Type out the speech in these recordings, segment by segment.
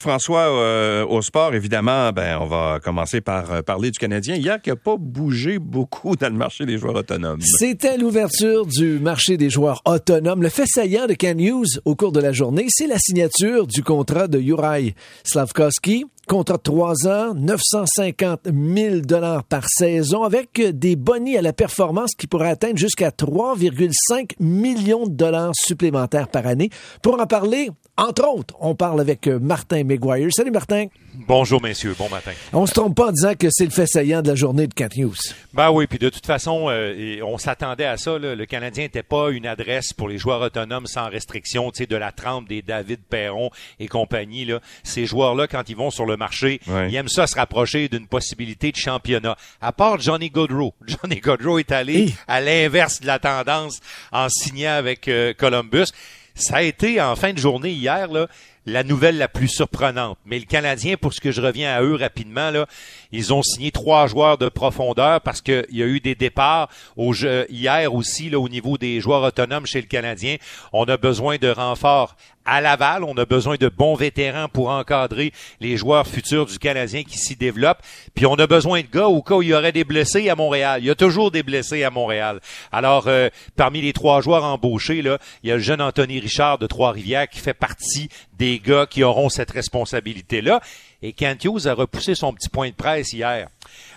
François, euh, au sport, évidemment, ben, on va commencer par euh, parler du Canadien. Hier, qui n'a pas bougé beaucoup dans le marché des joueurs autonomes. C'était l'ouverture du marché des joueurs autonomes. Le fait saillant de Hughes au cours de la journée, c'est la signature du contrat de Juraj Slavkovski. Contrat de trois ans, 950 000 dollars par saison, avec des bonnies à la performance qui pourraient atteindre jusqu'à 3,5 millions de dollars supplémentaires par année. Pour en parler, entre autres, on parle avec Martin McGuire. Salut Martin. Bonjour messieurs, bon matin. On se trompe pas en disant que c'est le fait saillant de la journée de Cat News. Ben oui, puis de toute façon, euh, on s'attendait à ça. Là. Le Canadien n'était pas une adresse pour les joueurs autonomes sans restriction, tu sais, de la trempe des David Perron et compagnie. Là. Ces joueurs-là, quand ils vont sur le marché, ils aiment ça se rapprocher d'une possibilité de championnat. À part Johnny Gaudreau. Johnny Gaudreau est allé à l'inverse de la tendance en signant avec euh, Columbus. Ça a été en fin de journée hier, là, la nouvelle la plus surprenante. Mais le Canadien, pour ce que je reviens à eux rapidement, là, ils ont signé trois joueurs de profondeur parce qu'il y a eu des départs au jeu, hier aussi là, au niveau des joueurs autonomes chez le Canadien. On a besoin de renforts à Laval. On a besoin de bons vétérans pour encadrer les joueurs futurs du Canadien qui s'y développent. Puis on a besoin de gars au cas où il y aurait des blessés à Montréal. Il y a toujours des blessés à Montréal. Alors, euh, parmi les trois joueurs embauchés, là, il y a le jeune Anthony Richard de Trois-Rivières qui fait partie des gars qui auront cette responsabilité-là. Et Kent Hughes a repoussé son petit point de presse hier.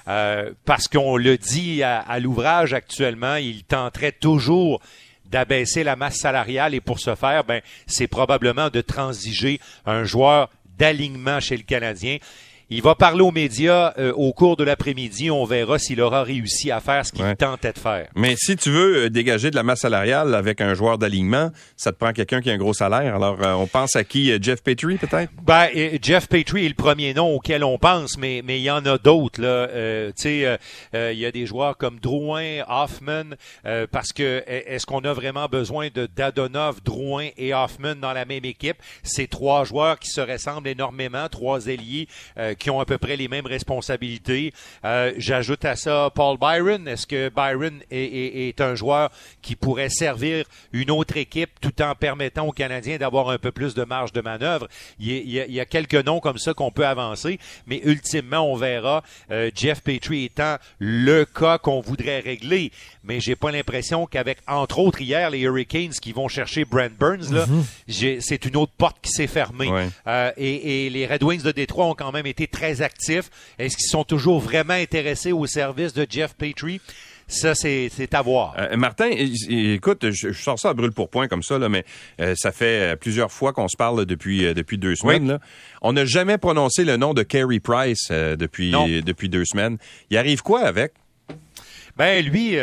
Euh, parce qu'on le dit à, à l'ouvrage actuellement, il tenterait toujours d'abaisser la masse salariale et pour ce faire, ben, c'est probablement de transiger un joueur d'alignement chez le Canadien. Il va parler aux médias euh, au cours de l'après-midi. On verra s'il aura réussi à faire ce qu'il tentait de faire. Mais si tu veux euh, dégager de la masse salariale avec un joueur d'alignement, ça te prend quelqu'un qui a un gros salaire. Alors, euh, on pense à qui? Jeff Petrie, peut-être? Ben, Jeff Petrie est le premier nom auquel on pense, mais mais il y en a d'autres. Là, tu sais, il y a des joueurs comme Drouin, Hoffman, parce que est-ce qu'on a vraiment besoin de Dadonov, Drouin et Hoffman dans la même équipe? C'est trois joueurs qui se ressemblent énormément, trois ailiers qui ont à peu près les mêmes responsabilités. Euh, J'ajoute à ça Paul Byron. Est-ce que Byron est, est, un joueur qui pourrait servir une autre équipe tout en permettant aux Canadiens d'avoir un peu plus de marge de manœuvre? Il y a, il y a quelques noms comme ça qu'on peut avancer, mais ultimement, on verra euh, Jeff Petrie étant le cas qu'on voudrait régler. Mais j'ai pas l'impression qu'avec, entre autres, hier, les Hurricanes qui vont chercher Brent Burns, là, mm-hmm. c'est une autre porte qui s'est fermée. Euh, et, et les Red Wings de Détroit ont quand même été très actifs. Est-ce qu'ils sont toujours vraiment intéressés au service de Jeff Petrie? Ça, c'est à voir. Euh, Martin, écoute, je, sors ça à brûle pour point comme ça, là, mais euh, ça fait plusieurs fois qu'on se parle depuis, depuis deux semaines. Là. On n'a jamais prononcé le nom de Carey Price depuis, depuis deux semaines. Il arrive quoi avec? Ben, lui,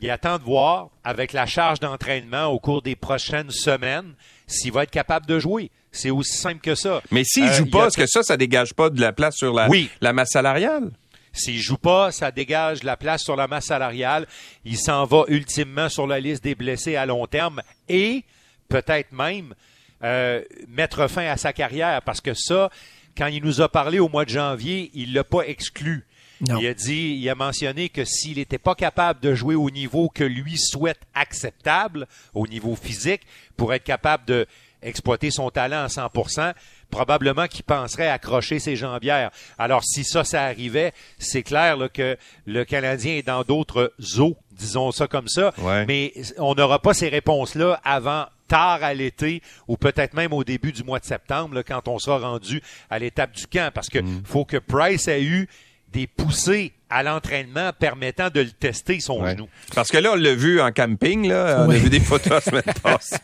il attend de voir, avec la charge d'entraînement au cours des prochaines semaines, s'il va être capable de jouer. C'est aussi simple que ça. Mais s'il ne joue pas, est-ce que ça, ça dégage pas de la place sur la, la masse salariale? S'il joue pas, ça dégage la place sur la masse salariale. Il s'en va ultimement sur la liste des blessés à long terme et peut-être même euh, mettre fin à sa carrière parce que ça, quand il nous a parlé au mois de janvier, il l'a pas exclu. Il a dit, il a mentionné que s'il n'était pas capable de jouer au niveau que lui souhaite acceptable, au niveau physique, pour être capable de exploiter son talent à 100%, probablement qu'il penserait accrocher ses jambières. Alors, si ça, ça arrivait, c'est clair que le Canadien est dans d'autres eaux, disons ça comme ça, mais on n'aura pas ces réponses-là avant tard à l'été ou peut-être même au début du mois de septembre, quand on sera rendu à l'étape du camp, parce que mm. faut que Price ait eu des poussées à l'entraînement permettant de le tester son genou. Parce que là, on l'a vu en camping, là. On a vu des photos la semaine passée.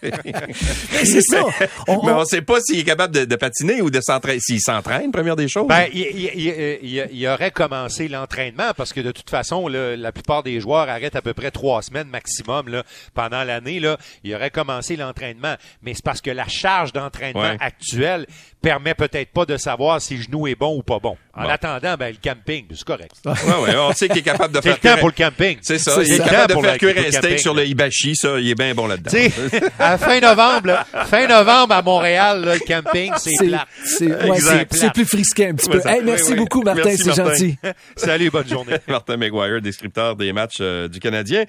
c'est ça. mais on ne sait pas s'il est capable de, patiner ou de s'entraîner. S'il s'entraîne, première des choses. Ben, il, aurait commencé l'entraînement parce que de toute façon, la plupart des joueurs arrêtent à peu près trois semaines maximum là, pendant l'année. Là, il aurait commencé l'entraînement. Mais c'est parce que la charge d'entraînement actuelle permet peut-être pas de savoir si le genou est bon ou pas bon. En attendant, ben, le camping, c'est correct. Ouais, on sait qu'il est capable de faire. C'est le temps pour le camping. C'est ça. Il est capable de faire cuire un steak sur le Hibachi, ça, il est bien bon là-dedans. à fin novembre, fin novembre à Montréal, le camping, c'est plat. C'est plus frisqué un petit peu. merci beaucoup, Martin, c'est gentil. Salut, bonne journée. Martin McGuire, descripteur des matchs euh, du Canadien.